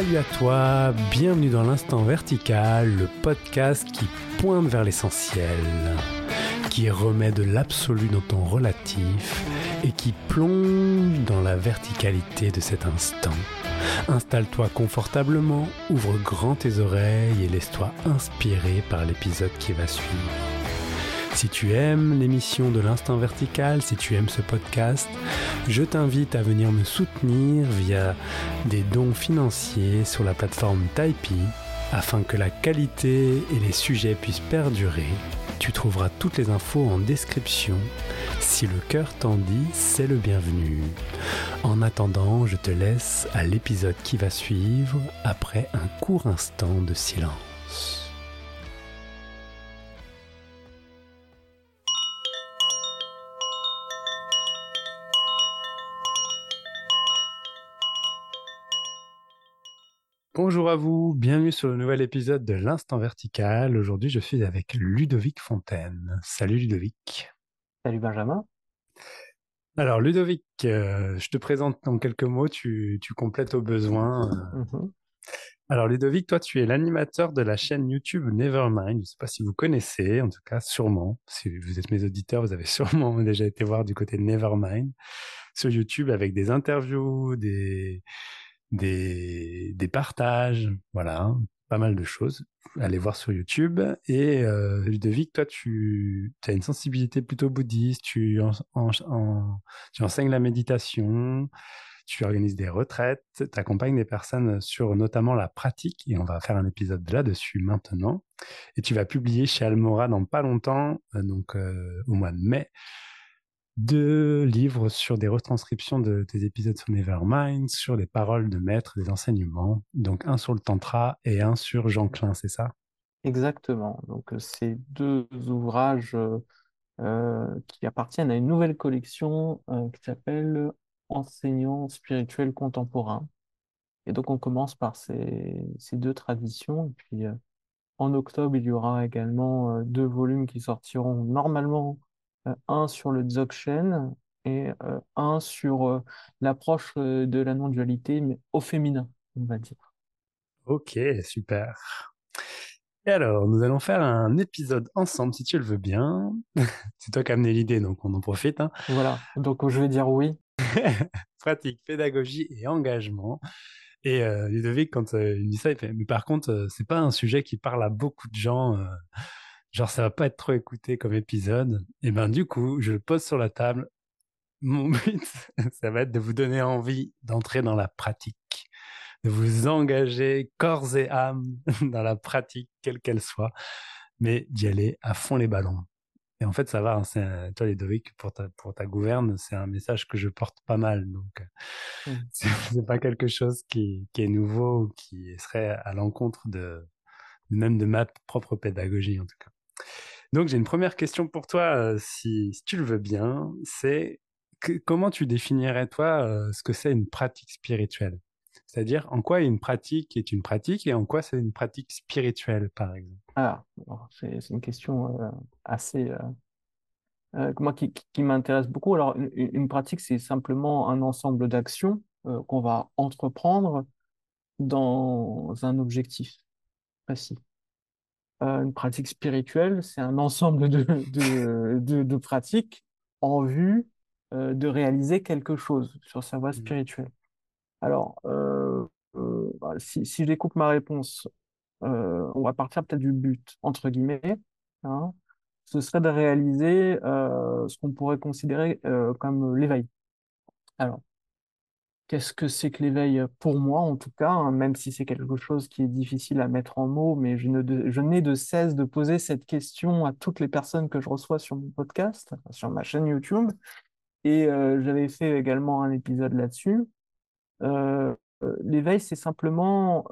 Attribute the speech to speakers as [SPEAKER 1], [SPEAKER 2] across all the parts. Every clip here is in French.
[SPEAKER 1] Salut à toi, bienvenue dans l'instant vertical, le podcast qui pointe vers l'essentiel, qui remet de l'absolu dans ton relatif et qui plonge dans la verticalité de cet instant. Installe-toi confortablement, ouvre grand tes oreilles et laisse-toi inspirer par l'épisode qui va suivre. Si tu aimes l'émission de l'instant vertical, si tu aimes ce podcast, je t'invite à venir me soutenir via des dons financiers sur la plateforme Tipeee afin que la qualité et les sujets puissent perdurer. Tu trouveras toutes les infos en description. Si le cœur t'en dit, c'est le bienvenu. En attendant, je te laisse à l'épisode qui va suivre après un court instant de silence. Bonjour à vous, bienvenue sur le nouvel épisode de l'Instant Vertical. Aujourd'hui, je suis avec Ludovic Fontaine. Salut Ludovic.
[SPEAKER 2] Salut Benjamin.
[SPEAKER 1] Alors Ludovic, euh, je te présente en quelques mots, tu, complètes au besoin. Mhm. Alors Ludovic, toi tu es l'animateur de la chaîne YouTube Nevermind. Je ne sais pas si vous connaissez, en tout cas sûrement. Si vous êtes mes auditeurs, vous avez sûrement déjà été voir du côté de Nevermind sur YouTube avec des interviews, des, des, partages, voilà, pas mal de choses. Allez voir sur YouTube. Et euh, Ludovic, toi, tu as une sensibilité plutôt bouddhiste, tu, tu enseignes la méditation, tu organises des retraites, tu accompagnes des personnes sur notamment la pratique, et on va faire un épisode là-dessus maintenant. Et tu vas publier chez Almora dans pas longtemps, euh, donc euh, au mois de mai, deux livres sur des retranscriptions de tes épisodes sur Nevermind, sur les paroles de maître des enseignements. Donc un sur le Tantra et un sur Jean Klein, c'est ça?
[SPEAKER 2] Exactement. Donc euh, c'est deux ouvrages euh, euh, qui appartiennent à une nouvelle collection qui s'appelle Enseignants spirituels contemporains. Et donc on commence par ces, ces deux traditions. Et puis en octobre, il y aura également deux volumes qui sortiront normalement un sur le Dzogchen et euh, un sur euh, l'approche de la non-dualité, mais au féminin, on va dire.
[SPEAKER 1] Ok, super. Et alors, nous allons faire un épisode ensemble, si tu le veux bien. C'est toi qui as amené l'idée, donc on en profite. Hein.
[SPEAKER 2] Voilà, donc je vais dire oui.
[SPEAKER 1] Pratique, pédagogie et engagement. Et Ludovic, quand il dit ça, il fait, mais par contre, c'est pas un sujet qui parle à beaucoup de gens genre ça va pas être trop écouté comme épisode, et ben du coup, je le pose sur la table. Mon but, ça va être de vous donner envie d'entrer dans la pratique, de vous engager corps et âme dans la pratique, quelle qu'elle soit, mais d'y aller à fond les ballons. Et en fait, ça va, hein, c'est, toi, Ludovic, pour ta, pour ta gouverne, c'est un message que je porte pas mal. Donc, mmh. c'est, pas quelque chose qui, qui est nouveau ou qui serait à l'encontre de, même de ma propre pédagogie, en tout cas. Donc j'ai une première question pour toi, euh, si, tu le veux bien, c'est comment tu définirais toi euh, ce que c'est une pratique spirituelle? C'est-à-dire en quoi une pratique est une pratique et en quoi c'est une pratique spirituelle, par exemple?
[SPEAKER 2] Ah, c'est une question euh, assez moi qui, m'intéresse beaucoup. Alors une, une pratique, c'est simplement un ensemble d'actions qu'on va entreprendre dans un objectif précis. Euh, une pratique spirituelle, c'est un ensemble de, de, de, pratiques en vue euh, de réaliser quelque chose sur sa voie mmh. spirituelle. Alors, euh, bah, si, si, je découpe ma réponse, on va partir peut-être du but, entre guillemets. Hein, ce serait de réaliser ce qu'on pourrait considérer comme l'éveil. Alors, Qu'est-ce que c'est que l'éveil pour moi, en tout cas, hein, même si c'est quelque chose qui est difficile à mettre en mots, mais je, n'ai de cesse de poser cette question à toutes les personnes que je reçois sur mon podcast, sur ma chaîne YouTube. Et euh, j'avais fait également un épisode là-dessus. Euh, euh, l'éveil, c'est simplement,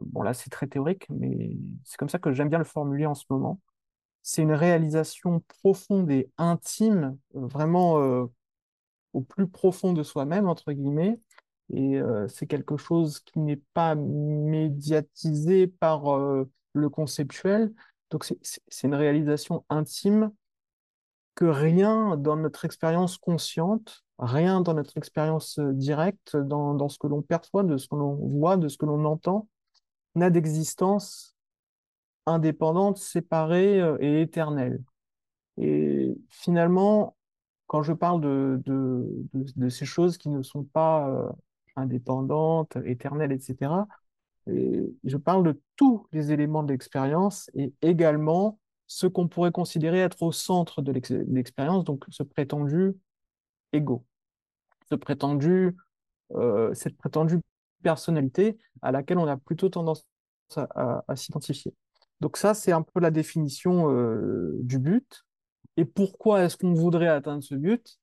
[SPEAKER 2] bon là c'est très théorique, mais c'est comme ça que j'aime bien le formuler en ce moment. C'est une réalisation profonde et intime, vraiment au plus profond de soi-même, entre guillemets. Et euh, c'est quelque chose qui n'est pas médiatisé par euh, le conceptuel. Donc c'est une réalisation intime que rien dans notre expérience consciente, rien dans notre expérience euh, directe, dans, dans ce que l'on perçoit, de ce que l'on voit, de ce que l'on entend, n'a d'existence indépendante, séparée et éternelle. Et finalement, quand je parle de, de, de, ces choses qui ne sont pas euh, indépendantes, éternelles, etc., et je parle de tous les éléments de l'expérience et également ce qu'on pourrait considérer être au centre de l'expérience, donc ce prétendu ego, ce prétendu, euh, cette prétendue personnalité à laquelle on a plutôt tendance à, s'identifier. Donc ça, c'est un peu la définition euh, du but. Et pourquoi est-ce qu'on voudrait atteindre ce but?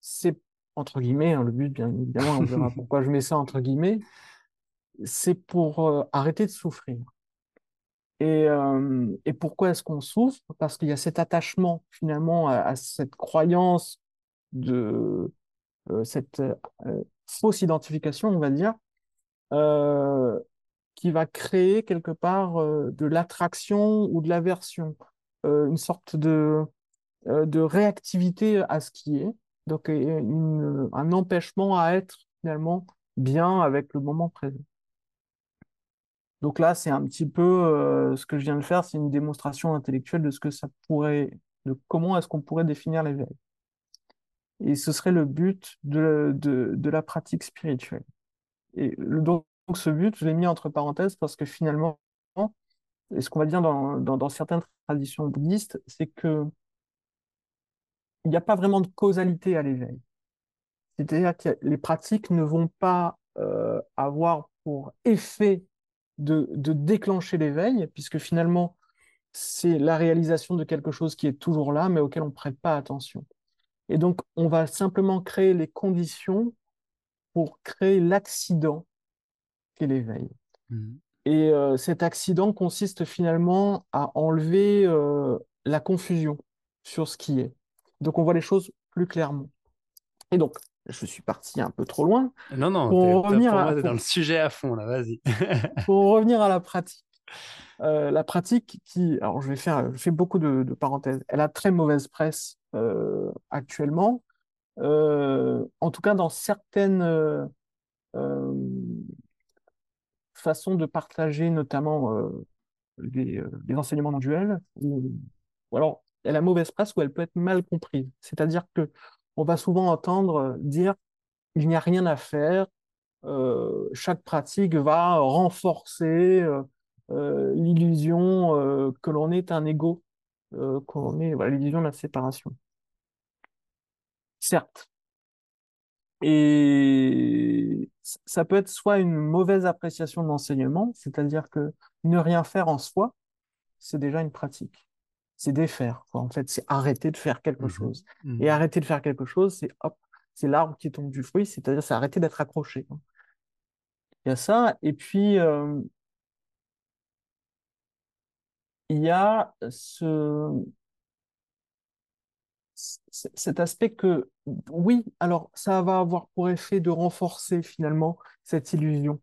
[SPEAKER 2] C'est, entre guillemets, hein, le but, bien évidemment, on verra pourquoi je mets ça entre guillemets, c'est pour euh, arrêter de souffrir. Et, euh, et pourquoi est-ce qu'on souffre? Parce qu'il y a cet attachement finalement à, cette croyance de euh, cette fausse identification, on va dire, qui va créer quelque part de l'attraction ou de l'aversion, une sorte de, de réactivité à ce qui est, donc un empêchement à être finalement bien avec le moment présent. Donc là, c'est un petit peu euh, ce que je viens de faire, c'est une démonstration intellectuelle de ce que ça pourrait, de comment est-ce qu'on pourrait définir l'éveil. Et ce serait le but de, de, la pratique spirituelle. Et donc, ce but, je l'ai mis entre parenthèses parce que finalement, et ce qu'on va dire dans, dans certaines traditions bouddhistes, c'est que il n'y a pas vraiment de causalité à l'éveil. C'est-à-dire que les pratiques ne vont pas euh, avoir pour effet de, déclencher l'éveil, puisque finalement, c'est la réalisation de quelque chose qui est toujours là, mais auquel on ne prête pas attention. Et donc, on va simplement créer les conditions pour créer l'accident qu'est l'éveil. Mmh. Et euh, cet accident consiste finalement à enlever euh, la confusion sur ce qui est. Donc, on voit les choses plus clairement. Et donc, je suis parti un peu trop loin.
[SPEAKER 1] Non, non, pour revenir à, dans le sujet à fond, là, vas-y.
[SPEAKER 2] pour revenir à la pratique. Euh, la pratique qui, alors je vais faire, je fais beaucoup de, parenthèses, elle a très mauvaise presse euh, actuellement, euh, en tout cas dans certaines façons de partager notamment les, les, enseignements non duels, ou, ou alors elle a mauvaise presse ou elle peut être mal comprise. C'est-à-dire que on va souvent entendre euh, dire il n'y a rien à faire, euh, chaque pratique va renforcer euh, l'illusion que l'on est un ego, est l'illusion de la séparation. Certes. Et ça peut être soit une mauvaise appréciation de l'enseignement, c'est-à-dire que ne rien faire en soi, c'est déjà une pratique c'est défaire. En fait, c'est arrêter de faire quelque mmh chose. Mmh Et arrêter de faire quelque chose, c'est hop, c'est l'arbre qui tombe du fruit, c'est-à-dire c'est arrêter d'être accroché. Hein. Il y a ça. Et puis, euh, il y a ce, cet aspect que, oui, alors ça va avoir pour effet de renforcer finalement cette illusion.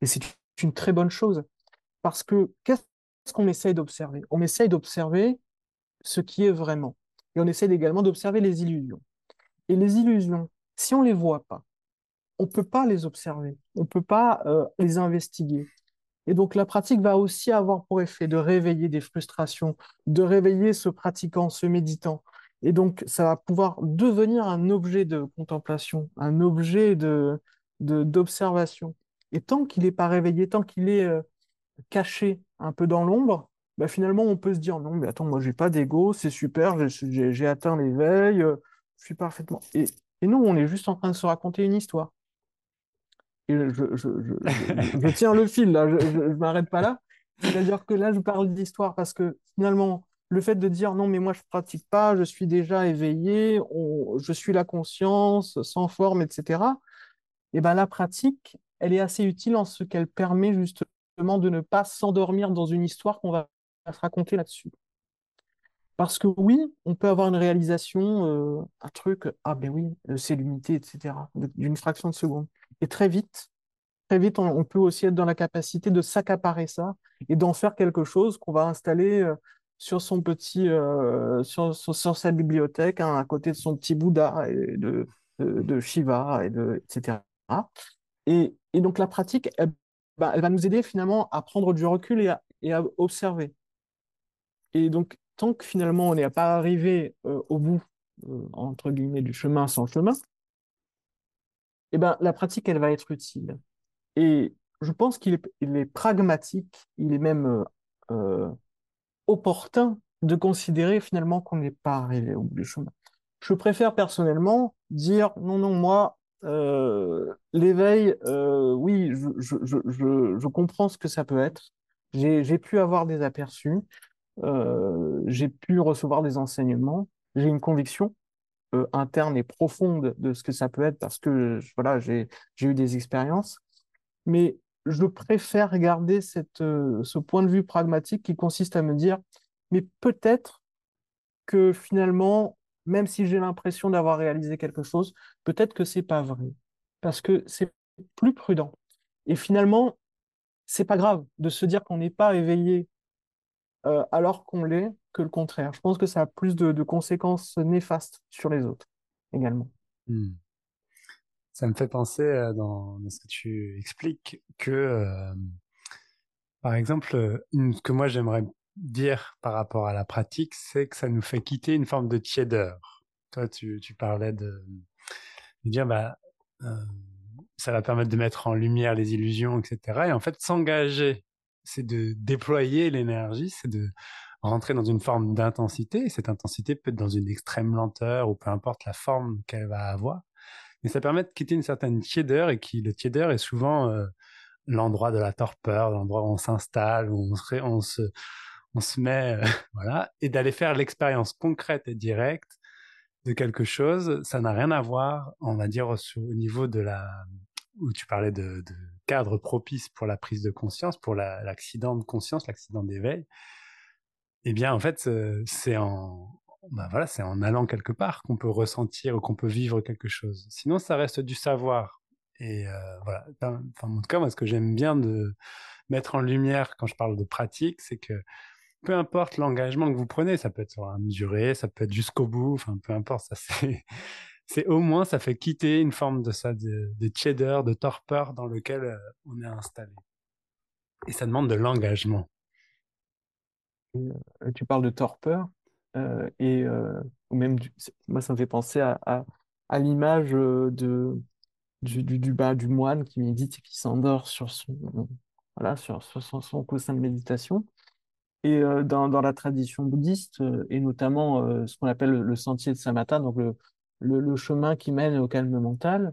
[SPEAKER 2] Et c'est une très bonne chose. Parce que qu'est-ce ce qu'on essaye d'observer On essaye d'observer ce qui est vraiment. Et on essaye également d'observer les illusions. Et les illusions, si on ne les voit pas, on ne peut pas les observer, on ne peut pas euh, les investiguer. Et donc la pratique va aussi avoir pour effet de réveiller des frustrations, de réveiller ce pratiquant, ce méditant. Et donc ça va pouvoir devenir un objet de contemplation, un objet de d'observation. Et tant qu'il n'est pas réveillé, tant qu'il est euh, caché un peu dans l'ombre, bah finalement, on peut se dire non, mais attends, moi, j'ai pas d'ego, c'est super, j'ai atteint l'éveil, euh, je suis parfaitement. Et, et, nous, on est juste en train de se raconter une histoire. Et je, je, tiens le fil, là, je ne m'arrête pas là. C'est-à-dire que là, je parle d'histoire parce que finalement, le fait de dire non, mais moi, je ne pratique pas, je suis déjà éveillé, je suis la conscience, sans forme, etc. Et ben, la pratique, elle est assez utile en ce qu'elle permet justement de ne pas s'endormir dans une histoire qu'on va se raconter là-dessus. Parce que oui, on peut avoir une réalisation, euh, un truc, ah ben oui, euh, c'est l'unité, etc., d'une fraction de seconde. Et très vite, très vite, on, peut aussi être dans la capacité de s'accaparer ça et d'en faire quelque chose qu'on va installer euh, sur son petit, sur, sa bibliothèque, hein, à côté de son petit Bouddha et de, de, Shiva, et de, etc. Et, et donc la pratique, elle, bah, elle, va nous aider finalement à prendre du recul et à, observer. Et donc, tant que finalement on n'est pas arrivé au bout, entre guillemets, du chemin sans chemin, eh ben, la pratique, elle va être utile. Et je pense qu'il est, pragmatique, il est même euh, opportun de considérer finalement qu'on n'est pas arrivé au bout du chemin. Je préfère personnellement dire non, non, moi, euh, l'éveil, euh, oui, je, comprends ce que ça peut être. J'ai pu avoir des aperçus, j'ai pu recevoir des enseignements, j'ai une conviction interne et profonde de ce que ça peut être parce que voilà, j'ai eu des expériences. Mais je préfère garder euh, ce point de vue pragmatique qui consiste à me dire, mais peut-être que finalement, même si j'ai l'impression d'avoir réalisé quelque chose, peut-être que c'est pas vrai, parce que c'est plus prudent. Et finalement, c'est pas grave de se dire qu'on n'est pas éveillé euh, alors qu'on l'est que le contraire. Je pense que ça a plus de, conséquences néfastes sur les autres également. Hmm.
[SPEAKER 1] Ça me fait penser euh, dans, ce que tu expliques que, euh, par exemple, ce que moi j'aimerais dire par rapport à la pratique, c'est que ça nous fait quitter une forme de tiédeur. Toi, tu, tu parlais de, dire, bah, ça va permettre de mettre en lumière les illusions, etc. Et en fait, s'engager, c'est de déployer l'énergie, c'est de rentrer dans une forme d'intensité. Cette intensité peut être dans une extrême lenteur ou peu importe la forme qu'elle va avoir mais ça permet de quitter une certaine tiédeur et qui le tiédeur est souvent euh, l'endroit de la torpeur, l'endroit où on s'installe, où on se, on se, on se met, euh, voilà, et d'aller faire l'expérience concrète et directe de quelque chose. Ça n'a rien à voir, on va dire, au, niveau de la, où tu parlais de, cadre propice pour la prise de conscience, pour l'accident de conscience, l'accident d'éveil. Eh bien, en fait, c'est en, bah voilà, c'est en allant quelque part qu'on peut ressentir ou qu'on peut vivre quelque chose. Sinon, ça reste du savoir. Et euh, voilà. Enfin, en tout cas, moi, ce que j'aime bien de mettre en lumière quand je parle de pratique, c'est que peu importe l'engagement que vous prenez, ça peut être sur une durée, ça peut être jusqu'au bout, enfin, peu importe, ça c'est, c'est au moins, ça fait quitter une forme de ça, de, de cheddar, de torpeur dans lequel euh, on est installé. Et ça demande de l'engagement.
[SPEAKER 2] Euh, tu parles de torpeur. Euh, et euh, même moi ça me fait penser à, à, l'image du, du, du, du moine qui médite et qui s'endort sur son voilà sur son, son, coussin de méditation et dans, dans la tradition bouddhiste et notamment ce qu'on appelle le sentier de Samatha donc le, le, chemin qui mène au calme mental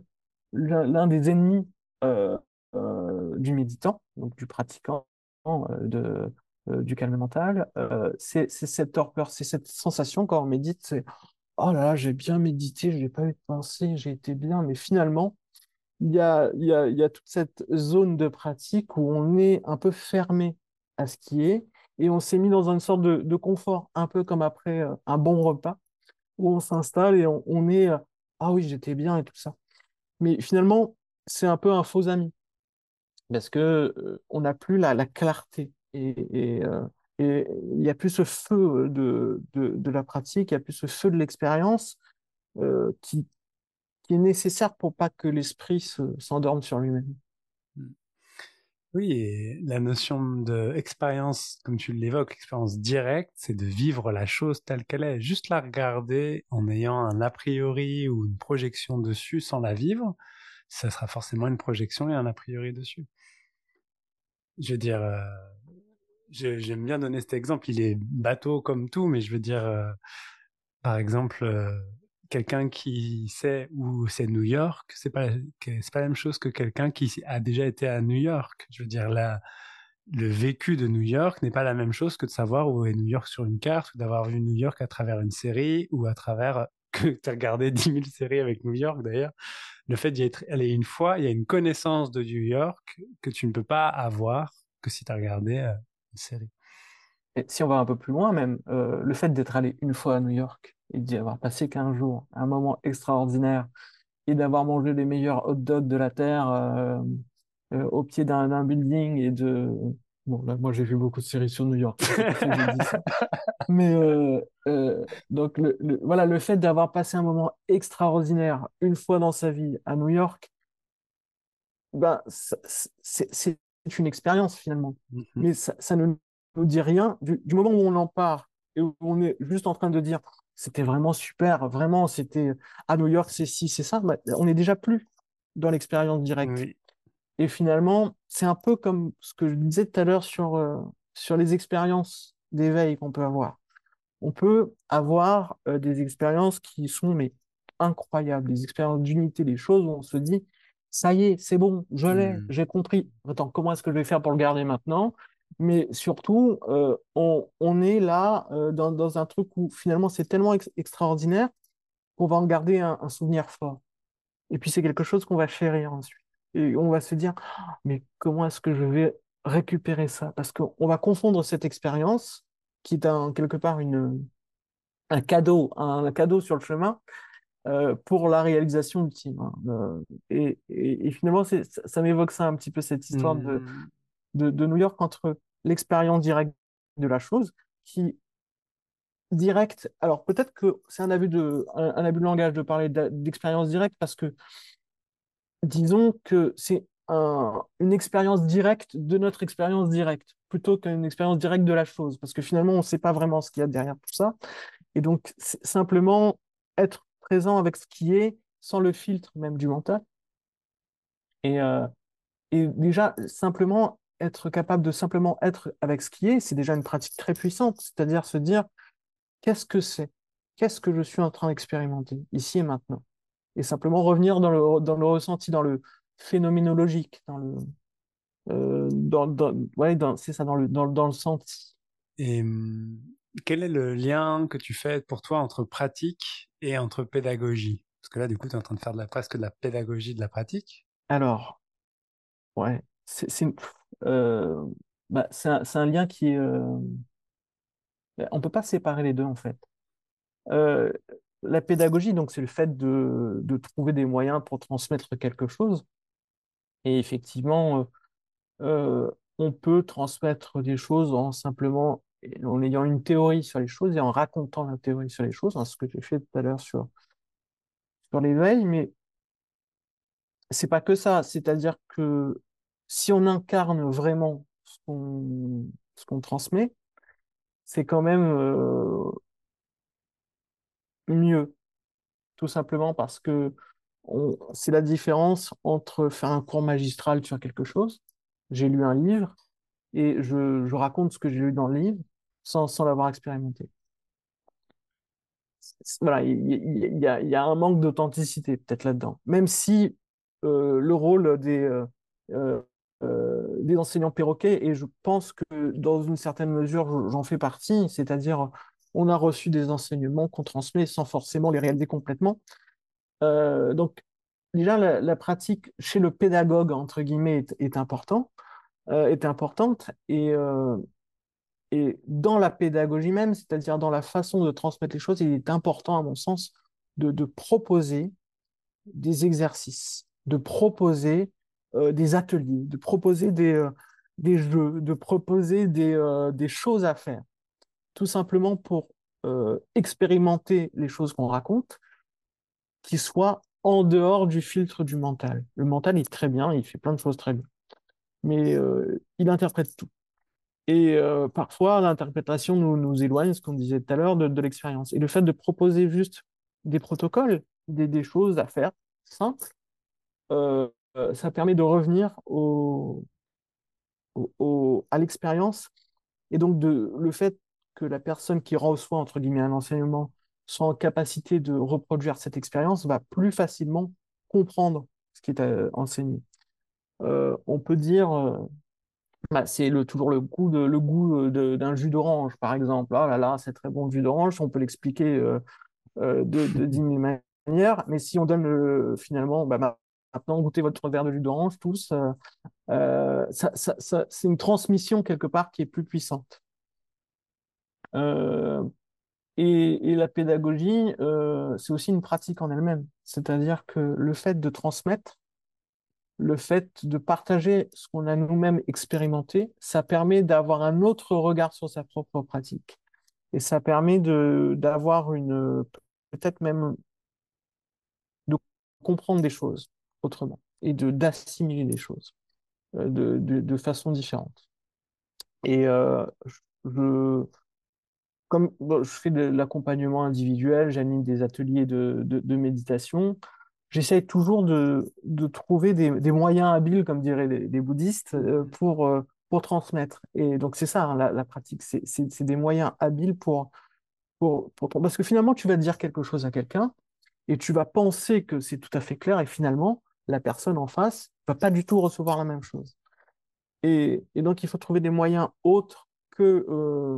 [SPEAKER 2] l'un des ennemis du méditant donc du pratiquant de euh, du calme mental, euh, c'est cette torpeur, c'est cette sensation quand on médite, c'est oh là là, j'ai bien médité, je n'ai pas eu de pensée, j'ai été bien, mais finalement, il y a, y, a, il y a toute cette zone de pratique où on est un peu fermé à ce qui est et on s'est mis dans une sorte de, confort, un peu comme après euh, un bon repas, où on s'installe et on, est ah oui, j'étais bien et tout ça. Mais finalement, c'est un peu un faux ami parce que on n'a plus la, la clarté et, euh, il n'y a plus ce feu de, de, la pratique, il n'y a plus ce feu de l'expérience euh, qui, qui est nécessaire pour pas que l'esprit s'endorme sur lui-même.
[SPEAKER 1] Oui, la notion d'expérience, comme tu l'évoques, expérience directe, c'est de vivre la chose telle qu'elle est. Juste la regarder en ayant un a priori ou une projection dessus sans la vivre, ça sera forcément une projection et un a priori dessus. Je veux dire, euh, j'aime bien donner cet exemple. Il est bateau comme tout, mais je veux dire, euh, par exemple, euh, quelqu'un qui sait où c'est New York, c'est pas c'est pas la même chose que quelqu'un qui a déjà été à New York. Je veux dire, le vécu de New York n'est pas la même chose que de savoir où est New York sur une carte ou d'avoir vu New York à travers une série ou à travers que tu as regardé 10 000 séries avec New York d'ailleurs. Le fait d'y être allé une fois, il y a une connaissance de New York que tu ne peux pas avoir que si tu as regardé euh, série.
[SPEAKER 2] Et si on va un peu plus loin, même, euh, le fait d'être allé une fois à New York et d'y avoir passé 15 jours, un moment extraordinaire, et d'avoir mangé les meilleurs hot dogs de la Terre euh, euh, au pied d'un building et de Bon, là, moi, j'ai vu beaucoup de séries sur New York. Mais euh, donc, le, voilà, le fait d'avoir passé un moment extraordinaire une fois dans sa vie à New York, ben, c'est une expérience finalement. Mm-hmm. Mais ça, ça, ne nous dit rien. Du, moment où on en part et où on est juste en train de dire c'était vraiment super, vraiment, c'était à New York, c'est ci, c'est ça, on n'est déjà plus dans l'expérience directe. Et finalement, c'est un peu comme ce que je disais tout à l'heure sur, euh, sur les expériences d'éveil qu'on peut avoir. On peut avoir euh, des expériences qui sont mais incroyables, des expériences d'unité, des choses où on se dit, ça y est, c'est bon, je l'ai, mmh. j'ai compris. Attends, comment est-ce que je vais faire pour le garder maintenant? Mais surtout, euh, on, on, est là dans, dans, un truc où finalement c'est tellement extraordinaire qu'on va en garder un, un souvenir fort. Et puis c'est quelque chose qu'on va chérir ensuite. Et on va se dire, mais comment est-ce que je vais récupérer ça? Parce qu'on va confondre cette expérience, qui est un, quelque part une, un cadeau, un, cadeau sur le chemin, euh, pour la réalisation ultime. Hein. Euh, et, et, finalement, ça, ça m'évoque ça un petit peu, cette histoire de, mmh. de, de, New York entre l'expérience directe de la chose, qui direct, alors peut-être que c'est un abus de, un, abus de langage de parler d'expérience directe, parce que disons que c'est une expérience directe de notre expérience directe, plutôt qu'une expérience directe de la chose, parce que finalement, on ne sait pas vraiment ce qu'il y a derrière tout ça. Et donc, simplement être présent avec ce qui est, sans le filtre même du mental. Et, euh, et déjà, simplement être capable de simplement être avec ce qui est, c'est déjà une pratique très puissante, c'est-à-dire se dire, qu'est-ce que c'est? Qu'est-ce que je suis en train d'expérimenter ici et maintenant? Et simplement revenir dans le, dans le ressenti, dans le phénoménologique, dans le, euh, dans, dans, ouais, c'est ça, dans le, dans, dans le senti.
[SPEAKER 1] Et hum, quel est le lien que tu fais pour toi entre pratique et entre pédagogie? Parce que là, du coup, tu es en train de faire de la, presque de la pédagogie de la pratique.
[SPEAKER 2] Alors, ouais, c'est, c'est, euh, bah, c'est, un, lien qui est... Euh, on peut pas séparer les deux, en fait. Euh, la pédagogie, donc, c'est le fait de, trouver des moyens pour transmettre quelque chose. Et effectivement, euh, on peut transmettre des choses en simplement en ayant une théorie sur les choses et en racontant la théorie sur les choses, hein, ce que j'ai fait tout à l'heure sur, sur l'éveil, mais c'est pas que ça. C'est-à-dire que si on incarne vraiment ce qu'on transmet, c'est quand même euh, mieux, tout simplement parce que c'est la différence entre faire un cours magistral sur quelque chose, j'ai lu un livre et je, raconte ce que j'ai lu dans le livre sans, l'avoir expérimenté. Voilà, il y, a, un manque d'authenticité peut-être là-dedans, même si euh, le rôle des, euh des enseignants perroquets, et je pense que dans une certaine mesure j'en fais partie, c'est-à-dire on a reçu des enseignements qu'on transmet sans forcément les réaliser complètement. Euh, donc, déjà, la, pratique chez le pédagogue, entre guillemets, est, important, euh, est importante. Et, euh, et dans la pédagogie même, c'est-à-dire dans la façon de transmettre les choses, il est important, à mon sens, de proposer des exercices, de proposer des ateliers, de proposer des, des jeux, de proposer des, des choses à faire tout simplement pour euh, expérimenter les choses qu'on raconte, qui soient en dehors du filtre du mental. Le mental est très bien, il fait plein de choses très bien, mais euh, il interprète tout. Et euh, parfois, l'interprétation nous, nous éloigne, ce qu'on disait tout à l'heure, de, l'expérience. Et le fait de proposer juste des protocoles, des, choses à faire simples, ça permet de revenir à l'expérience. Et donc, de, le fait que la personne qui reçoit, entre guillemets, un enseignement soit en capacité de reproduire cette expérience, va plus facilement comprendre ce qui est euh, enseigné. Euh, on peut dire, euh, bah, c'est toujours le goût, de, d'un jus d'orange, par exemple. Ah là là, c'est très bon le jus d'orange, on peut l'expliquer de, 10 000 manières, mais si on donne finalement, bah, maintenant, goûtez votre verre de jus d'orange, tous, ça, ça, c'est une transmission quelque part qui est plus puissante. Euh, et, la pédagogie, euh, c'est aussi une pratique en elle-même. C'est-à-dire que le fait de transmettre, le fait de partager ce qu'on a nous-mêmes expérimenté, ça permet d'avoir un autre regard sur sa propre pratique. Et ça permet d'avoir une, peut-être même de comprendre des choses autrement et de d'assimiler les choses euh, de, de, de, façon différente. Et euh, je, comme je fais de l'accompagnement individuel, j'anime des ateliers de, de, méditation, j'essaie toujours de, de trouver des, des, moyens habiles, comme diraient les, bouddhistes, euh, pour, euh, pour transmettre. Et donc c'est ça, hein, la, la, pratique, c'est des moyens habiles pour, pour, pour... Parce que finalement, tu vas dire quelque chose à quelqu'un, et tu vas penser que c'est tout à fait clair, et finalement, la personne en face va pas du tout recevoir la même chose. Et, donc, il faut trouver des moyens autres que, euh,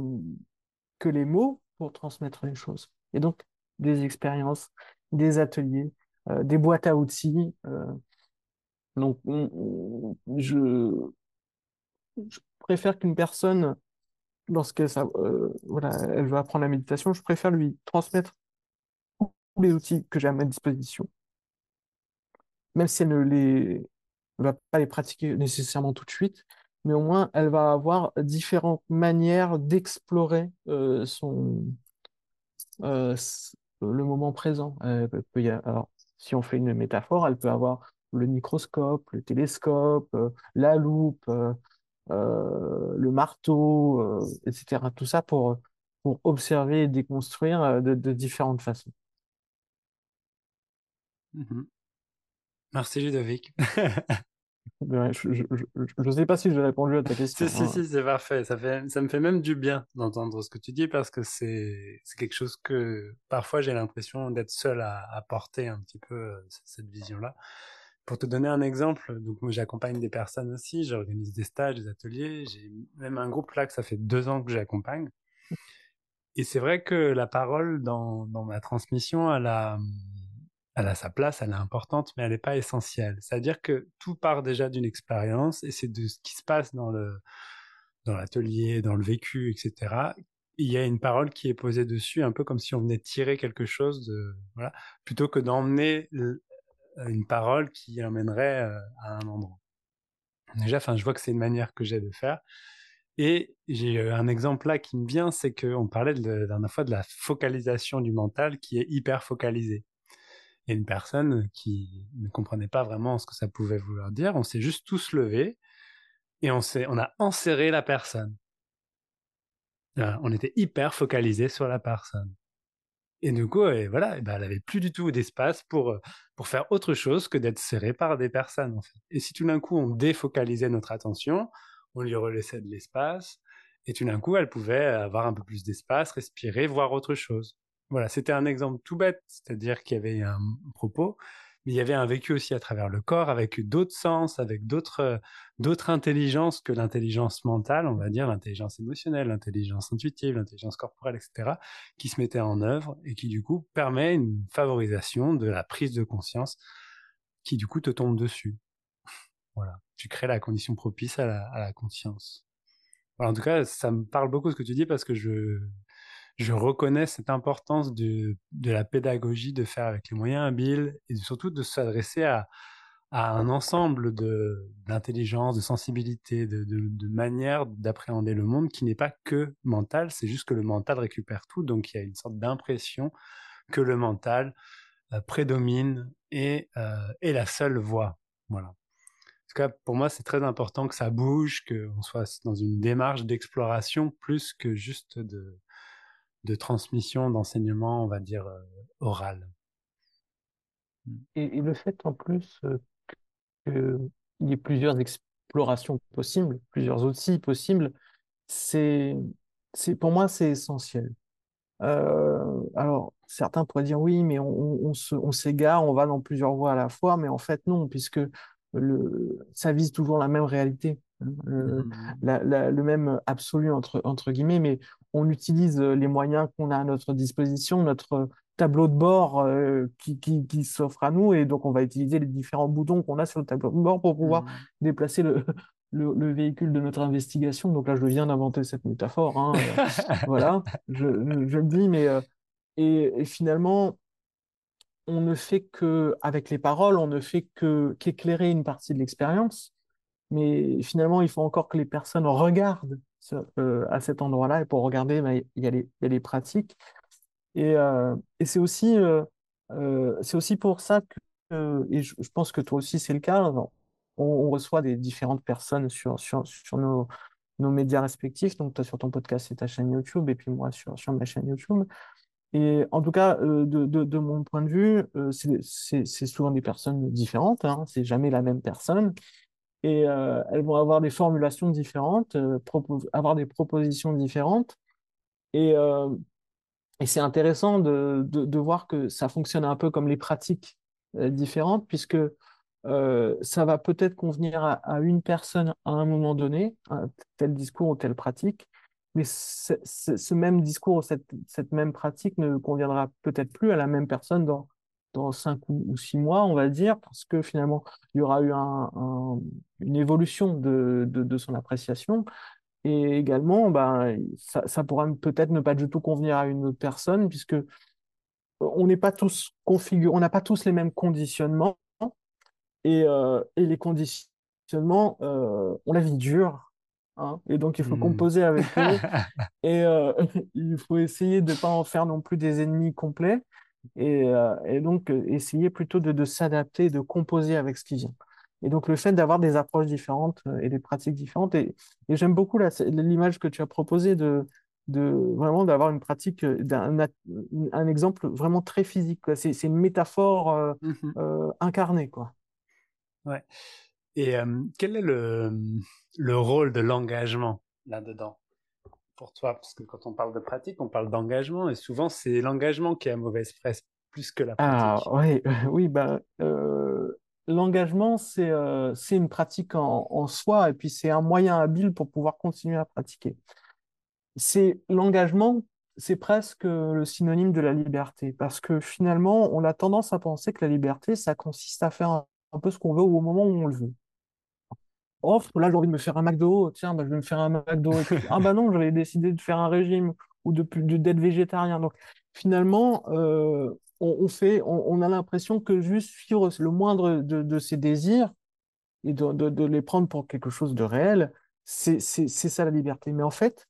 [SPEAKER 2] que les mots pour transmettre les choses. Et donc, des expériences, des ateliers, euh, des boîtes à outils. Euh, donc, je, préfère qu'une personne, lorsqu'elle voilà, veut apprendre la méditation, je préfère lui transmettre tous les outils que j'ai à ma disposition, même si elle ne les va pas les pratiquer nécessairement tout de suite, mais au moins elle va avoir différentes manières d'explorer euh, son euh, le moment présent. alors, si on fait une métaphore, elle peut avoir le microscope, le télescope, euh, la loupe, le marteau, etc. Tout ça pour, pour observer et déconstruire de, différentes façons.
[SPEAKER 1] Mmh Merci Ludovic.
[SPEAKER 2] je ne sais pas si j'ai répondu à ta question.
[SPEAKER 1] Si, si, hein. si, c'est parfait. Ça, fait, ça me fait même du bien d'entendre ce que tu dis parce que c'est quelque chose que parfois j'ai l'impression d'être seul à, à, porter un petit peu euh, cette vision-là. Pour te donner un exemple, donc moi j'accompagne des personnes aussi, j'organise des stages, des ateliers, j'ai même un groupe là que ça fait deux ans que j'accompagne. Et c'est vrai que la parole dans, dans ma transmission, elle a, elle a sa place, elle est importante, mais elle n'est pas essentielle. C'est-à-dire que tout part déjà d'une expérience et c'est de ce qui se passe dans le dans l'atelier, dans le vécu, etc. Il y a une parole qui est posée dessus, un peu comme si on venait tirer quelque chose de voilà, plutôt que d'emmener une parole qui emmènerait euh, à un endroit. Déjà, enfin, je vois que c'est une manière que j'ai de faire. Et j'ai un exemple là qui me vient, c'est qu'on parlait la dernière fois de la focalisation du mental qui est hyper focalisée et une personne qui ne comprenait pas vraiment ce que ça pouvait vouloir dire. On s'est juste tous levés et on, s'est, on a enserré la personne. on était hyper focalisé sur la personne. Et du coup, et voilà, ben, elle avait plus du tout d'espace pour, pour faire autre chose que d'être serrée par des personnes. Et si tout d'un coup, on défocalisait notre attention, on lui relaissait de l'espace, et tout d'un coup, elle pouvait avoir un peu plus d'espace, respirer, voir autre chose. Voilà, c'était un exemple tout bête, c'est-à-dire qu'il y avait un propos, mais il y avait un vécu aussi à travers le corps, avec d'autres sens, avec d'autres d'autres intelligences que l'intelligence mentale, on va dire, l'intelligence émotionnelle, l'intelligence intuitive, l'intelligence corporelle, etc., qui se mettaient en œuvre et qui du coup permet une favorisation de la prise de conscience qui du coup te tombe dessus. Voilà, tu crées la condition propice à la conscience. en tout cas, ça me parle beaucoup ce que tu dis parce que je je reconnais cette importance de, la pédagogie, de faire avec les moyens habiles et surtout de s'adresser à, à, un ensemble d'intelligence, de, de, sensibilité, de, de, de manière d'appréhender le monde qui n'est pas que mental, c'est juste que le mental récupère tout, donc il y a une sorte d'impression que le mental euh, prédomine et euh, est la seule voie. Voilà. En tout cas, pour moi, c'est très important que ça bouge, qu'on soit dans une démarche d'exploration plus que juste de, de transmission, d'enseignement, on va dire, euh, oral.
[SPEAKER 2] Et, le fait en plus euh, qu'il y ait plusieurs explorations possibles, plusieurs outils possibles, c'est, c'est pour moi, c'est essentiel. Euh, alors, certains pourraient dire oui, mais on, on, on s'égare, on va dans plusieurs voies à la fois, mais en fait non, puisque le, ça vise toujours la même réalité. Euh, mmh. le même absolu entre, entre guillemets, mais on utilise euh, les moyens qu'on a à notre disposition, notre tableau de bord euh, qui, qui, qui s'offre à nous, et donc on va utiliser les différents boutons qu'on a sur le tableau de bord pour pouvoir mmh. déplacer le, le, le, véhicule de notre investigation. Donc là, je viens d'inventer cette métaphore. Hein, voilà, je, je, le dis, mais et, et finalement, on ne fait que, avec les paroles, on ne fait que qu'éclairer une partie de l'expérience. Mais finalement, il faut encore que les personnes regardent euh, à cet endroit-là. Et pour regarder, bah, il y, a les, pratiques. Et, euh, c'est aussi, euh, c'est aussi pour ça que, et je, pense que toi aussi c'est le cas, on, reçoit des différentes personnes sur, nos, médias respectifs. Donc, toi sur ton podcast et ta chaîne YouTube, et puis moi sur, ma chaîne YouTube. Et en tout cas, de, de, mon point de vue, c'est souvent des personnes différentes, hein, c'est jamais la même personne et euh, elles vont avoir des formulations différentes, euh, avoir des propositions différentes. Et, euh, c'est intéressant de, voir que ça fonctionne un peu comme les pratiques différentes, puisque ça va peut-être convenir à, une personne à un moment donné, tel discours ou telle pratique, mais ce même discours, cette, cette même pratique ne conviendra peut-être plus à la même personne dans, dans cinq ou, six mois, on va dire, parce que finalement, il y aura eu une évolution de, de, son appréciation. Et également, ben, ça, ça pourra peut-être ne pas du tout convenir à une autre personne, puisque on n'est pas tous configurés, on n'a pas tous les mêmes conditionnements. Et, euh, et les conditionnements, euh, on la vie dure. Hein, et donc, il faut hmm. composer avec eux. et euh, il faut essayer de ne pas en faire non plus des ennemis complets et, euh, et donc euh, essayer plutôt de, de s'adapter, de composer avec ce qui vient. Et donc le fait d'avoir des approches différentes euh, et des pratiques différentes, et, et j'aime beaucoup l'image que tu as proposée de, de vraiment d'avoir une pratique, d'un un exemple vraiment très physique. C'est une métaphore mmh incarnée. Quoi.
[SPEAKER 1] Ouais. Et quel est le, le rôle de l'engagement là-dedans? Pour toi Parce que quand on parle de pratique, on parle d'engagement et souvent c'est l'engagement qui est à mauvaise presse plus que la
[SPEAKER 2] ah, pratique. Ah, oui, oui bah, euh, l'engagement c'est euh, c'est une pratique en, en, soi et puis c'est un moyen habile pour pouvoir continuer à pratiquer. C'est l'engagement, c'est presque le synonyme de la liberté parce que finalement on a tendance à penser que la liberté ça consiste à faire un, un peu ce qu'on veut au moment où on le veut oh, là, j'ai envie de me faire un McDo, tiens, bah, je vais me faire un McDo. ah bah non, j'avais décidé de faire un régime ou de d'être végétarien. Donc finalement, euh, on, fait, on, a l'impression que juste suivre le moindre de, de ses désirs et de, de, les prendre pour quelque chose de réel, c'est ça la liberté. Mais en fait,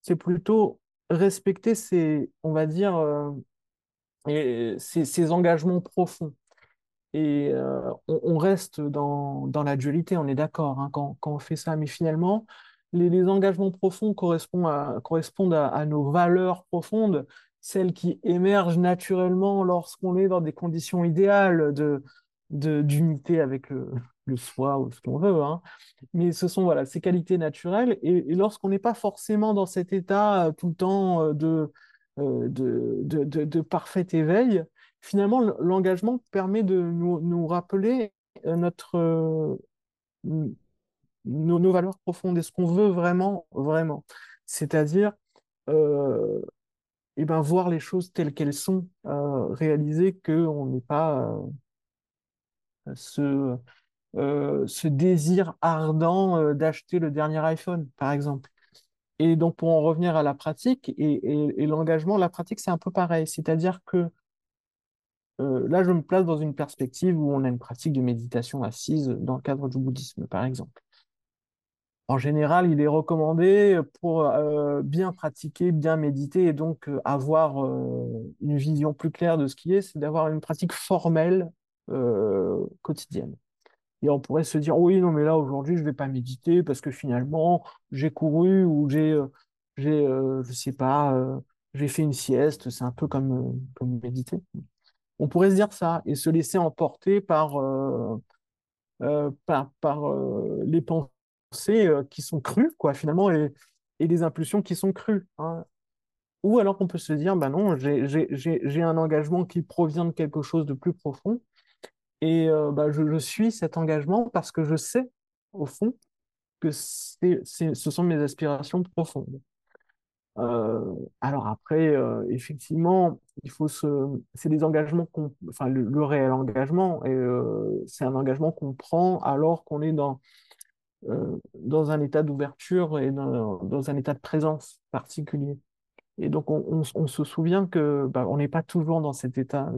[SPEAKER 2] c'est plutôt respecter ses, on va dire, euh, et ses engagements profonds. Et euh, on, reste dans, dans la dualité, on est d'accord hein, quand, quand, on fait ça. Mais finalement, les, les engagements profonds correspondent, à, correspondent à, nos valeurs profondes, celles qui émergent naturellement lorsqu'on est dans des conditions idéales de d'unité avec le, soi ou ce qu'on veut. Hein. Mais ce sont voilà, ces qualités naturelles. Et, lorsqu'on n'est pas forcément dans cet état euh, tout le temps euh, de, de, de, de parfait éveil, finalement, l'engagement permet de nous, rappeler euh, notre, euh, nos, valeurs profondes et ce qu'on veut vraiment, vraiment. C'est-à-dire, euh, eh ben, voir les choses telles qu'elles sont, réaliser qu'on n'est pas ce, ce désir ardent d'acheter le dernier iPhone, par exemple. Et donc, pour en revenir à la pratique et, et l'engagement, la pratique, c'est un peu pareil. C'est-à-dire que euh, là, je me place dans une perspective où on a une pratique de méditation assise dans le cadre du bouddhisme, par exemple. En général, il est recommandé pour euh, bien pratiquer, bien méditer et donc euh, avoir une vision plus claire de ce qui est, c'est d'avoir une pratique formelle quotidienne. Et on pourrait se dire, oui, non, mais là, aujourd'hui, je ne vais pas méditer parce que finalement, j'ai couru ou j'ai, je sais pas, j'ai fait une sieste, c'est un peu comme, comme méditer. On pourrait se dire ça et se laisser emporter par, euh, euh, par, euh, les pensées qui sont crues, quoi, finalement, et, et les impulsions qui sont crues. Hein. Ou alors qu'on peut se dire, bah non, j'ai un engagement qui provient de quelque chose de plus profond, et bah, je, suis cet engagement parce que je sais, au fond, que ce sont mes aspirations profondes. Euh, alors après, euh, effectivement, il faut se, c'est des engagements qu'on, enfin le, réel engagement, et euh, c'est un engagement qu'on prend alors qu'on est dans dans un état d'ouverture et dans, dans, un état de présence particulier. Et donc, on, se souvient que bah, on n'est pas toujours dans cet état.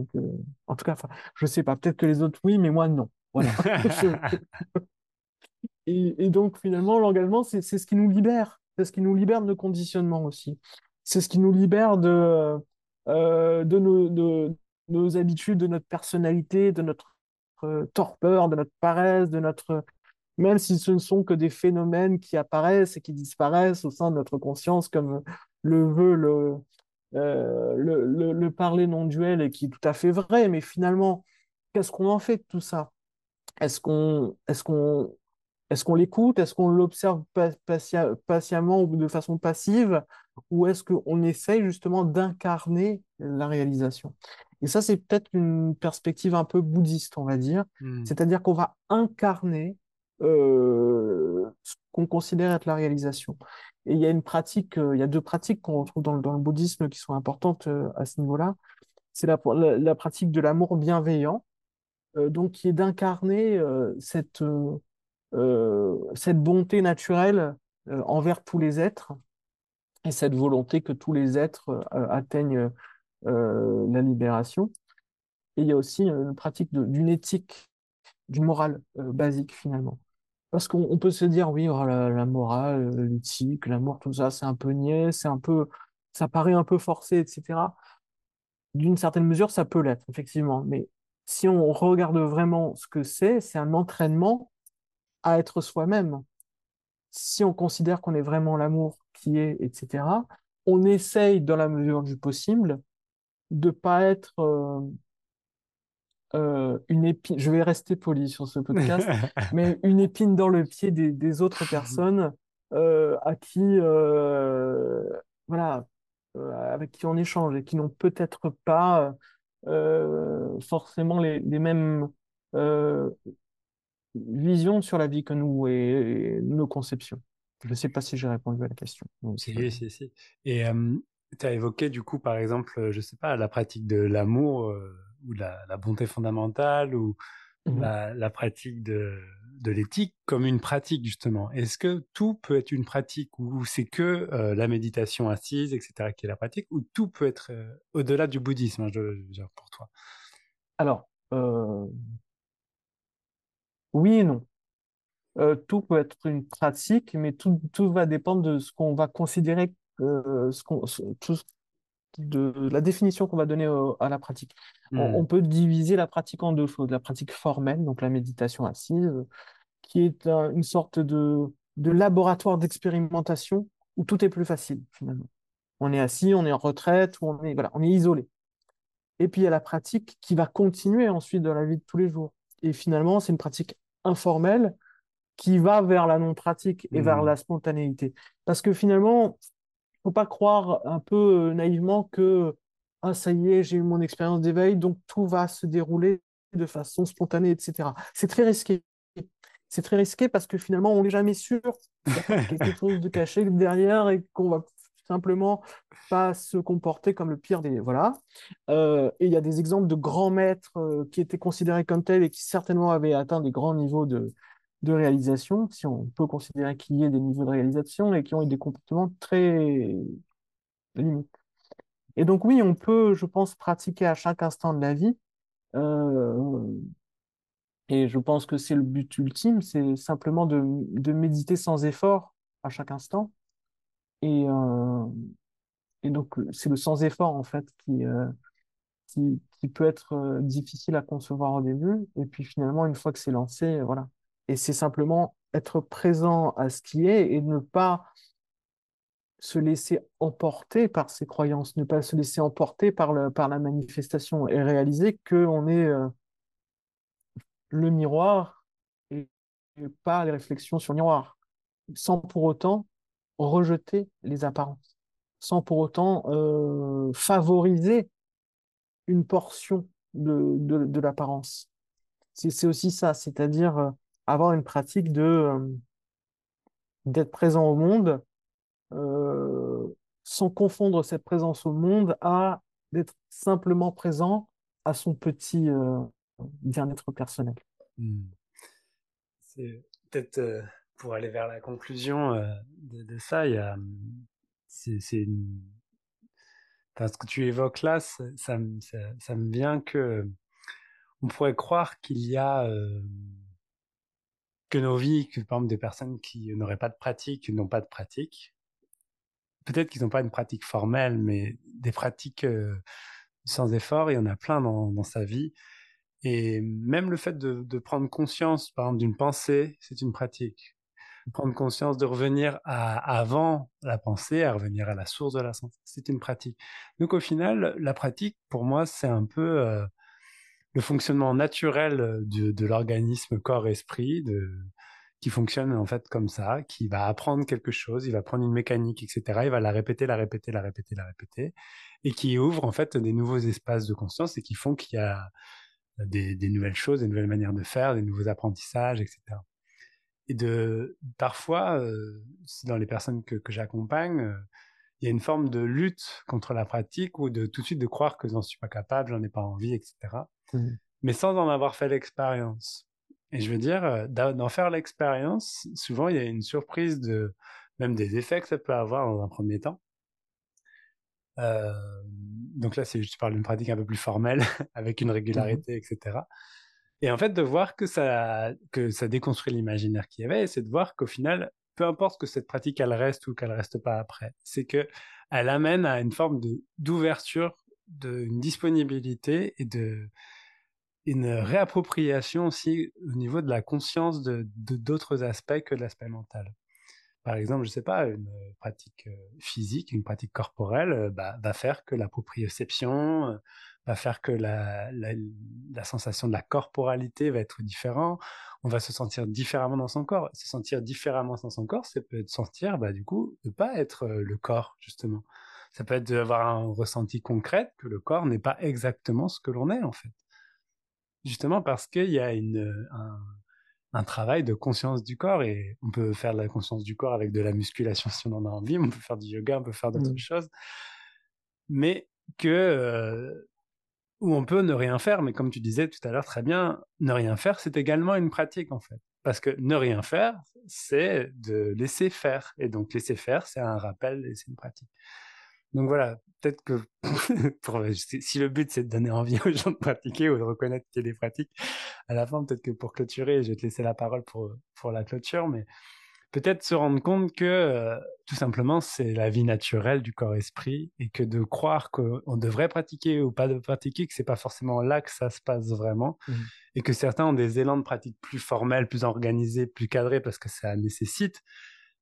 [SPEAKER 2] En tout cas, je sais pas, peut-être que les autres, oui, mais moi, non. Voilà. et, donc, finalement, l'engagement, c'est ce qui nous libère. C'est ce qui nous libère de nos conditionnements aussi. C'est ce qui nous libère de, euh, de, nos, de, nos habitudes, de notre personnalité, de notre euh, torpeur, de notre paresse, de notre même si ce ne sont que des phénomènes qui apparaissent et qui disparaissent au sein de notre conscience, comme le veut le, euh, le, le, parler non duel et qui est tout à fait vrai, mais finalement, qu'est-ce qu'on en fait de tout ça? Est-ce qu'on est qu'on est qu'on l'écoute? Est-ce qu'on l'observe patiemment ou de façon passive? Ou est-ce qu'on essaye justement d'incarner la réalisation? Et ça, c'est peut-être une perspective un peu bouddhiste, on va dire. Hmm. C'est-à-dire qu'on va incarner euh, ce qu'on considère être la réalisation. Et il y a une pratique, euh, il y a deux pratiques qu'on retrouve dans le, dans le, bouddhisme qui sont importantes euh, à ce niveau-là. C'est la, la, pratique de l'amour bienveillant, donc qui est d'incarner cette, cette bonté naturelle envers tous les êtres et cette volonté que tous les êtres atteignent la libération. Et il y a aussi une pratique d'une éthique, du moral basique finalement. Parce qu'on peut se dire, oui, oh, la, morale, euh, l'éthique, l'amour, tout ça, c'est un peu niais, c'est un peu, ça paraît un peu forcé, etc. D'une certaine mesure, ça peut l'être, effectivement. Mais si on regarde vraiment ce que c'est, c'est un entraînement à être soi-même. Si on considère qu'on est vraiment l'amour qui est, etc., on essaye, dans la mesure du possible, de pas être euh, euh, une épine, je vais rester poli sur ce podcast, mais une épine dans le pied des, autres personnes euh, à qui, voilà, avec qui on échange et qui n'ont peut-être pas forcément les, mêmes visions sur la vie que nous et, nos conceptions. Je ne sais pas si j'ai répondu à la question.
[SPEAKER 1] Si, si, si. Et tu as évoqué du coup, par exemple, je ne sais pas, la pratique de l'amour ou la, la, bonté fondamentale ou mmh la, la, pratique de, de l'éthique comme une pratique justement. Est-ce que tout peut être une pratique ou c'est que euh, la méditation assise, etc., qui est la pratique, ou tout peut être euh, au-delà du bouddhisme, hein, je, veux dire, pour toi?
[SPEAKER 2] Alors, euh... oui et non. Euh, tout peut être une pratique, mais tout, tout va dépendre de ce qu'on va considérer, ce qu'on, tout, de la définition qu'on va donner à la pratique. On, hmm. peut diviser la pratique en deux choses. La pratique formelle, donc la méditation assise, qui est une sorte de, de laboratoire d'expérimentation où tout est plus facile finalement. On est assis, on est en retraite, on est, voilà, on est isolé. Et puis il y a la pratique qui va continuer ensuite dans la vie de tous les jours. Et finalement, c'est une pratique informelle qui va vers la non-pratique et vers hmm. la spontanéité. Parce que finalement, faut pas croire un peu euh, naïvement que ah ça y est, j'ai eu mon expérience d'éveil, donc tout va se dérouler de façon spontanée, etc. C'est très risqué. C'est très risqué parce que finalement, on n'est jamais sûr qu'il y a quelque chose de caché derrière et qu'on va simplement pas se comporter comme le pire des voilà. Euh, et il y a des exemples de grands maîtres euh, qui étaient considérés comme tels et qui certainement avaient atteint des grands niveaux de, de réalisation, si on peut considérer qu'il y ait des niveaux de réalisation et qui ont eu des comportements très limites. Et donc oui, on peut, je pense, pratiquer à chaque instant de la vie. Euh, et je pense que c'est le but ultime, c'est simplement de, de, méditer sans effort à chaque instant. Et, euh, et donc c'est le sans effort en fait qui, euh, qui, peut être difficile à concevoir au début. Et puis finalement, une fois que c'est lancé, voilà, et c'est simplement être présent à ce qui est et ne pas se laisser emporter par ses croyances, ne pas se laisser emporter par, le, par la manifestation et réaliser qu'on est euh, le miroir et, pas les réflexions sur le miroir, sans pour autant rejeter les apparences, sans pour autant euh, favoriser une portion de, de, l'apparence. C'est aussi ça, c'est-à-dire euh, avoir une pratique de euh, d'être présent au monde sans confondre cette présence au monde à d'être simplement présent à son petit bien-être personnel. Hmm.
[SPEAKER 1] C'est peut-être pour aller vers la conclusion de, ça, il y a c'est une ce que tu évoques là, ça, me vient que on pourrait croire qu'il y a euh, que nos vies, que par exemple des personnes qui n'auraient pas de pratique, qui n'ont pas de pratique, peut-être qu'ils n'ont pas une pratique formelle, mais des pratiques euh, sans effort, il y en a plein dans, sa vie. Et même le fait de prendre conscience, par exemple, d'une pensée, c'est une pratique. Prendre conscience de revenir à avant la pensée, à revenir à la source de la sensation, c'est une pratique. Donc au final, la pratique, pour moi, c'est un peu euh, le fonctionnement naturel de, l'organisme corps-esprit, qui fonctionne en fait comme ça, qui va apprendre quelque chose, il va prendre une mécanique, etc. Il va la répéter, la répéter, la répéter, la répéter, et qui ouvre en fait des nouveaux espaces de conscience et qui font qu'il y a des, des, nouvelles choses, des nouvelles manières de faire, des nouveaux apprentissages, etc. Et de parfois, euh, dans les personnes que, que j'accompagne, euh, il y a une forme de lutte contre la pratique ou de tout de suite de croire que j'en suis pas capable, j'en ai pas envie, etc. Mmh. Mais sans en avoir fait l'expérience. Et je veux dire, euh, d'en faire l'expérience, souvent il y a une surprise de même des effets que ça peut avoir dans un premier temps. Donc là, je parle d'une pratique un peu plus formelle, avec une mmh régularité, etc. Et en fait, de voir que ça, déconstruit l'imaginaire qu'il y avait, c'est de voir qu'au final, peu importe que cette pratique elle reste ou qu'elle reste pas après, c'est que elle amène à une forme d'ouverture, d'une disponibilité et de une réappropriation aussi au niveau de la conscience de d'autres aspects que l'aspect mental. Par exemple, je sais pas, une pratique euh, physique, une pratique corporelle, euh, bah, va faire que la va faire que la, la, la, sensation de la corporalité va être différente. On va se sentir différemment dans son corps. Se sentir différemment dans son corps, ça peut être sentir, bah, du coup, de pas être le corps, justement. Ça peut être d'avoir un ressenti concret que le corps n'est pas exactement ce que l'on est, en fait justement parce qu'il y a une, un, un, travail de conscience du corps et on peut faire de la conscience du corps avec de la musculation si on en a envie, on peut faire du yoga, on peut faire d'autres mmh. choses, mais que euh, où on peut ne rien faire, mais comme tu disais tout à l'heure très bien, ne rien faire, c'est également une pratique en fait. Parce que ne rien faire, c'est de laisser faire. Et donc laisser faire, c'est un rappel et c'est une pratique. Donc voilà, peut-être que si le but c'est de donner envie aux gens de pratiquer ou de reconnaître qu'il y a des pratiques, à la fin, peut-être que pour clôturer, je vais te laisser la parole pour, pour la clôture, mais peut-être se rendre compte que euh, tout simplement c'est la vie naturelle du corps-esprit et que de croire qu'on devrait pratiquer ou pas de pratiquer, que c'est pas forcément là que ça se passe vraiment mmh. et que certains ont des élans de pratique plus formels, plus organisés, plus cadrés parce que ça nécessite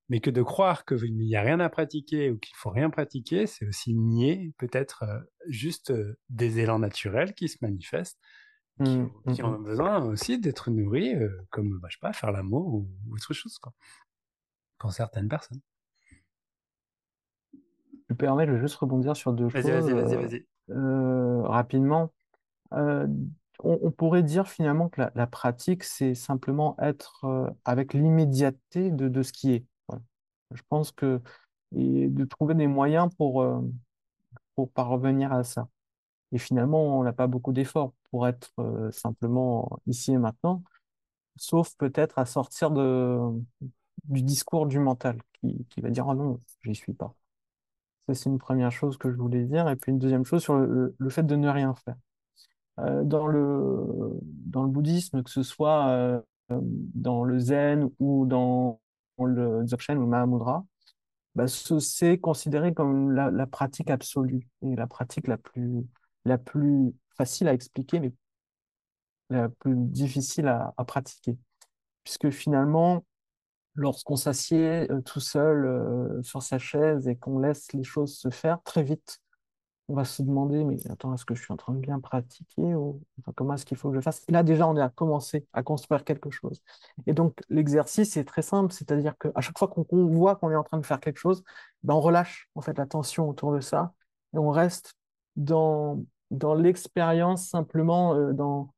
[SPEAKER 1] mais que de croire qu'il n'y a rien à pratiquer ou qu'il faut rien pratiquer, c'est aussi nier peut-être euh, juste euh, des élans naturels qui se manifestent, qui, mmh, mmh, ont mmh. besoin aussi d'être nourris, euh, comme, bah, je sais pas, faire l'amour ou, autre chose, quoi, pour certaines personnes.
[SPEAKER 2] Je me permets de juste rebondir sur deux choses.
[SPEAKER 1] Vas-y, vas-y, vas-y.
[SPEAKER 2] rapidement. On, pourrait dire finalement que la, pratique, c'est simplement être avec l'immédiateté de, de, ce qui est. Je pense que et de trouver des moyens pour, euh, pour parvenir à ça. Et finalement, on n'a pas beaucoup d'efforts pour être euh, simplement ici et maintenant, sauf peut-être à sortir de, du discours du mental qui, qui va dire « Ah non, j'y suis pas ». Ça, c'est une première chose que je voulais dire. Et puis une deuxième chose sur le, le fait de ne rien faire. Euh, dans le, dans le bouddhisme, que ce soit euh, dans le zen ou dans le Dzogchen ou Mahamudra, bah, c'est considéré comme la, pratique absolue et la pratique la plus, la plus facile à expliquer, mais la plus difficile à, pratiquer. Puisque finalement, lorsqu'on s'assied euh, tout seul euh, sur sa chaise et qu'on laisse les choses se faire très vite, on va se demander, mais attends, est-ce que je suis en train de bien pratiquer ou comment est-ce qu'il faut que je fasse? Là, déjà, on est à commencer à construire quelque chose. Et donc, l'exercice est très simple, c'est-à-dire qu'à chaque fois qu'on voit qu'on est en train de faire quelque chose, ben, on relâche en fait la tension autour de ça et on reste dans, dans l'expérience simplement, euh, dans,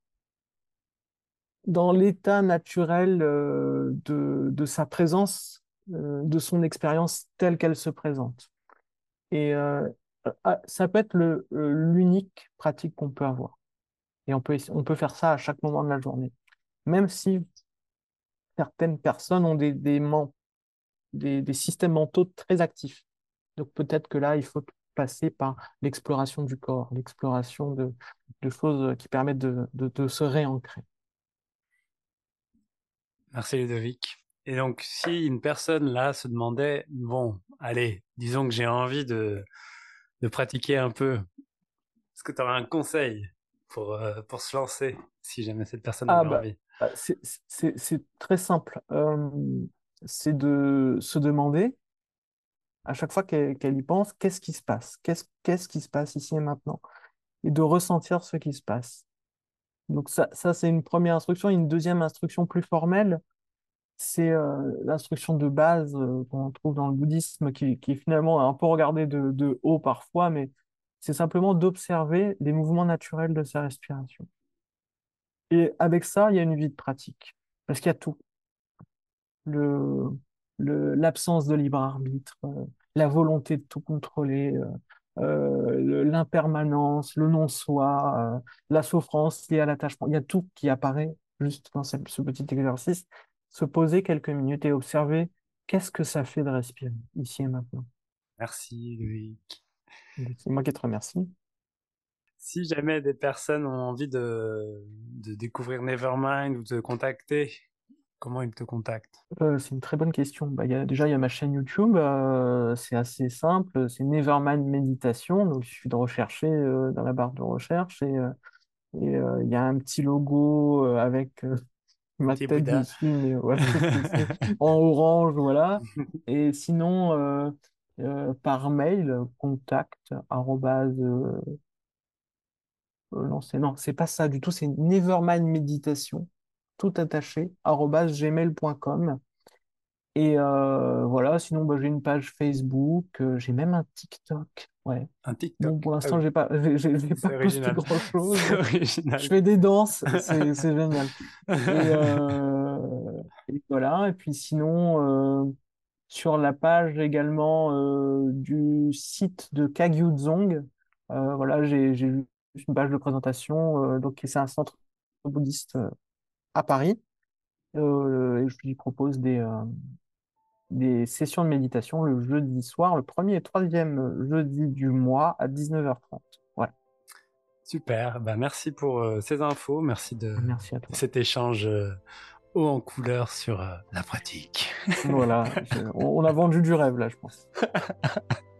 [SPEAKER 2] dans l'état naturel euh, de, de, sa présence, euh, de son expérience telle qu'elle se présente. Et, euh, ah, ça peut être l'unique pratique qu'on peut avoir. Et on peut, on peut faire ça à chaque moment de la journée. Même si certaines personnes ont des, des, des, systèmes mentaux très actifs. Donc peut-être que là, il faut passer par l'exploration du corps, l'exploration de, choses qui permettent de, se réancrer.
[SPEAKER 1] Merci Ludovic. Et donc, si une personne là se demandait, bon, allez, disons que j'ai envie de, pratiquer un peu, est-ce que tu aurais un conseil pour, euh, pour se lancer, si jamais cette personne a
[SPEAKER 2] ah, bah,
[SPEAKER 1] envie?
[SPEAKER 2] bah, C'est très simple. c'est de se demander à chaque fois qu'elle y pense, qu'est-ce qui se passe? Qu'est-ce qui se passe ici et maintenant? Et de ressentir ce qui se passe. Donc ça, ça c'est une première instruction. Une deuxième instruction plus formelle, c'est euh, l'instruction de base euh, qu'on trouve dans le bouddhisme, qui, qui, est un peu regardée de, haut parfois, mais c'est simplement d'observer les mouvements naturels de sa respiration. Et avec ça, il y a une vie de pratique, parce qu'il y a tout. L'absence de libre arbitre, euh, la volonté de tout contrôler, l'impermanence, le non-soi, la souffrance liée à l'attachement. Il y a tout qui apparaît juste dans ce, petit exercice. Se poser quelques minutes et observer qu'est-ce que ça fait de respirer ici et maintenant.
[SPEAKER 1] Merci Loïc.
[SPEAKER 2] C'est moi qui te remercie.
[SPEAKER 1] Si jamais des personnes ont envie de, de découvrir Nevermind ou de contacter, Comment ils te contactent?
[SPEAKER 2] Euh, C'est une très bonne question. Bah, y a, déjà, il y a ma chaîne YouTube. Euh, c'est assez simple. C'est Nevermind Méditation. Donc, il suffit de rechercher euh, dans la barre de recherche. Et il y a un petit logo avec ma tête dessus, mais, en orange. Voilà. Et sinon, par mail, contact non, c'est pas ça du tout. C'est Nevermind Méditation tout attaché, gmail.com. Et euh, voilà, sinon bah, j'ai une page Facebook, euh, j'ai même un TikTok. Ouais.
[SPEAKER 1] Un TikTok.
[SPEAKER 2] pour l'instant, j'ai pas, j'ai, pas posté grand chose. Je fais des danses, c'est, génial. Euh, et, voilà. Et puis sinon, sur la page également du site de Kagyudzong, voilà, j'ai, j'ai une page de présentation. donc c'est un centre bouddhiste à Paris. Euh, et je lui propose des, euh, des sessions de méditation le jeudi soir, le premier et troisième jeudi du mois à 19h30. Ouais.
[SPEAKER 1] Super, bah, merci pour euh, ces infos, merci de
[SPEAKER 2] merci
[SPEAKER 1] cet échange haut en couleur sur la pratique.
[SPEAKER 2] voilà, on a vendu du rêve là, je pense.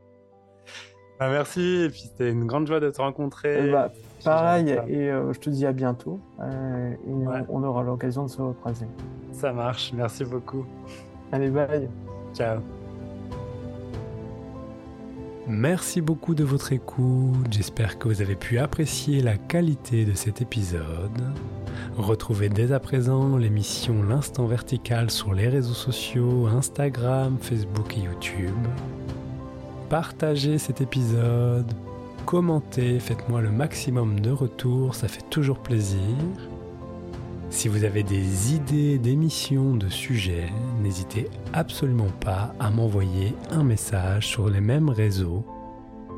[SPEAKER 1] Bah, merci, et puis c'était une grande joie de te rencontrer.
[SPEAKER 2] Eh bah, pareil, et euh, je te dis à bientôt. Euh, et on, aura l'occasion de se recroiser.
[SPEAKER 1] Ça marche, merci beaucoup.
[SPEAKER 2] Allez, bye.
[SPEAKER 1] Ciao. Merci beaucoup de votre écoute, j'espère que vous avez pu apprécier la qualité de cet épisode. Retrouvez dès à présent l'émission L'Instant Vertical sur les réseaux sociaux, Instagram, Facebook et YouTube partagez cet épisode, commentez, faites-moi le maximum de retours, ça fait toujours plaisir. Si vous avez des idées d'émissions, de sujets, n'hésitez absolument pas à m'envoyer un message sur les mêmes réseaux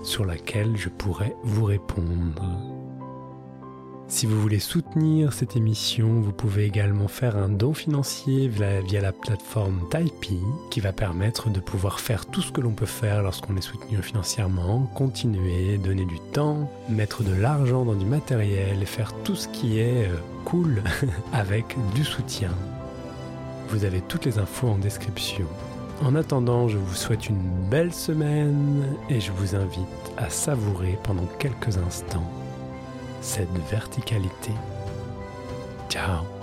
[SPEAKER 1] sur lesquels je pourrais vous répondre. Si vous voulez soutenir cette émission, vous pouvez également faire un don financier via, la plateforme Tipeee qui va permettre de pouvoir faire tout ce que l'on peut faire lorsqu'on est soutenu financièrement, continuer, donner du temps, mettre de l'argent dans du matériel et faire tout ce qui est euh, cool avec du soutien. Vous avez toutes les infos en description. En attendant, je vous souhaite une belle semaine et je vous invite à savourer pendant quelques instants cette verticalité. Ciao